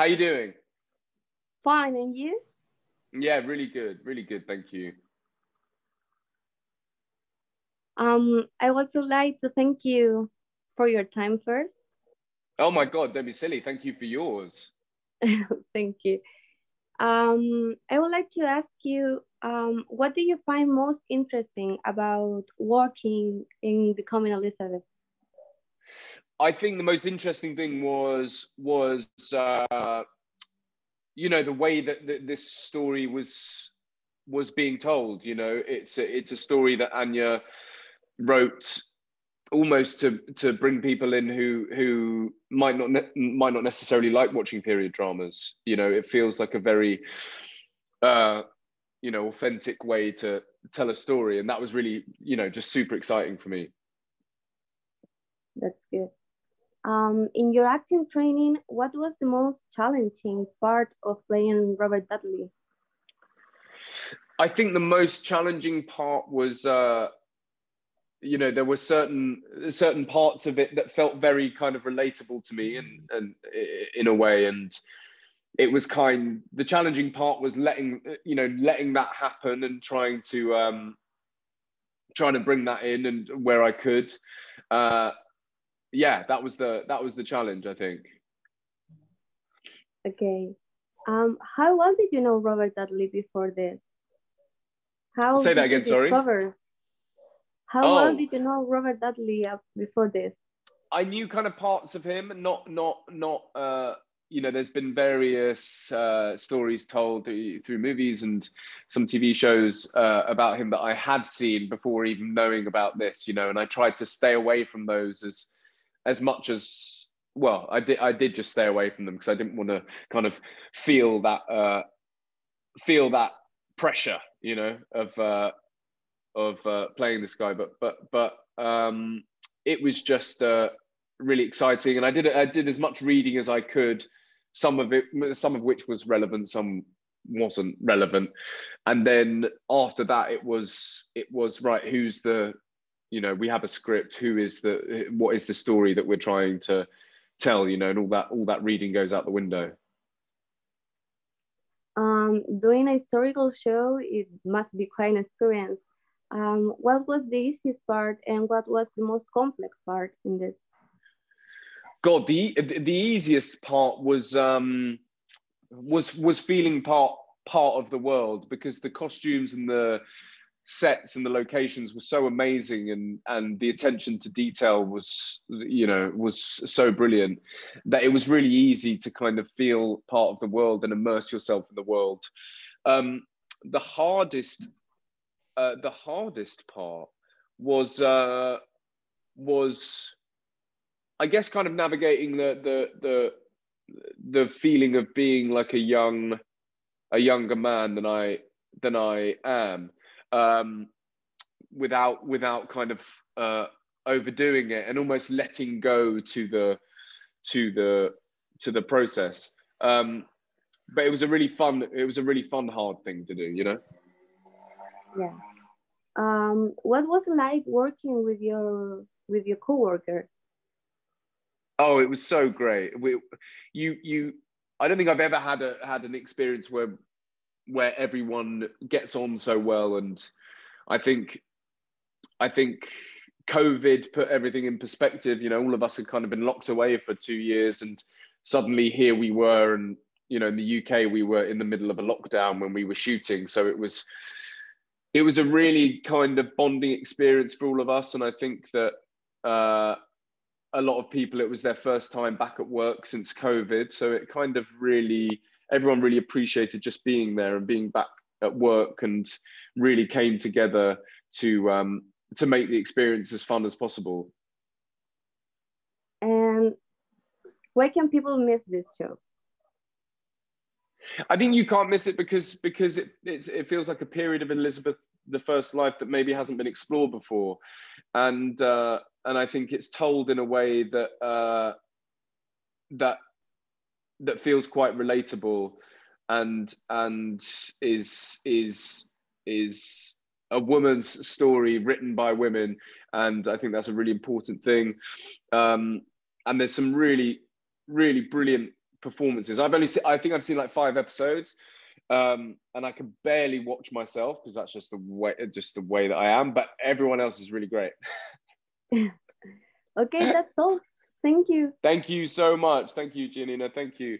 How you doing? Fine, and you? Yeah, really good, really good. Thank you. Um, I would like to thank you for your time first. Oh my God, don't be silly. Thank you for yours. thank you. Um, I would like to ask you, um, what do you find most interesting about working in the becoming Elizabeth? I think the most interesting thing was was uh, you know the way that, that this story was was being told. You know, it's a, it's a story that Anya wrote almost to to bring people in who who might not might not necessarily like watching period dramas. You know, it feels like a very uh, you know authentic way to tell a story, and that was really you know just super exciting for me. That's good. Um, in your acting training, what was the most challenging part of playing Robert Dudley? I think the most challenging part was, uh, you know, there were certain certain parts of it that felt very kind of relatable to me, and and in a way, and it was kind. The challenging part was letting you know letting that happen and trying to um, trying to bring that in and where I could. Uh, yeah, that was the that was the challenge, I think. Okay. Um, how well did you know Robert Dudley before this? How say that again? Sorry. How oh. well did you know Robert Dudley before this? I knew kind of parts of him, not not not. Uh, you know, there's been various uh, stories told through, through, movies and some TV shows uh, about him that I had seen before even knowing about this. You know, and I tried to stay away from those as as much as well i did i did just stay away from them because i didn't want to kind of feel that uh feel that pressure you know of uh of uh, playing this guy. But but but um it was just uh really exciting. And i did i did as much reading as i could some of it some of which was relevant some wasn't relevant. And then after that it was it was right who's the you know we have a script who is the what is the story that we're trying to tell you know and all that all that reading goes out the window. Um, doing a historical show it must be quite an experience. Um, what was the easiest part and what was the most complex part in this? God the the easiest part was um was was feeling part part of the world because the costumes and the sets and the locations were so amazing and and the attention to detail was you know was so brilliant that it was really easy to kind of feel part of the world and immerse yourself in the world. Um, the hardest uh, the hardest part was uh, was i guess kind of navigating the the the the feeling of being like a young a younger man than i than i am um, without without kind of uh, overdoing it and almost letting go to the to the to the process. Um, but it was a really fun it was a really fun hard thing to do, you know. Yeah. Um, what was it like working with your with your coworker? Oh, it was so great. We, you, you. I don't think I've ever had a had an experience where where everyone gets on so well. And i think i think covid put everything in perspective. You know all of us had kind of been locked away for two years and suddenly here we were and you know in the uk we were in the middle of a lockdown when we were shooting. So it was it was a really kind of bonding experience for all of us. And i think that uh, a lot of people it was their first time back at work since covid. So it kind of really everyone really appreciated just being there and being back at work and really came together to um, to make the experience as fun as possible. And why can people miss this show? I think you can't miss it because because it it feels like a period of Elizabeth the first life that maybe hasn't been explored before, and uh, and I think it's told in a way that uh, that that feels quite relatable and and is is is a woman's story written by women. And i think that's a really important thing. Um, and there's some really really brilliant performances. I've only seen, i think i've seen like five episodes um, and i can barely watch myself because that's just the way just the way that i am but everyone else is really great. Okay that's all. Thank you. Thank you so much. Thank you, Janina. Thank you.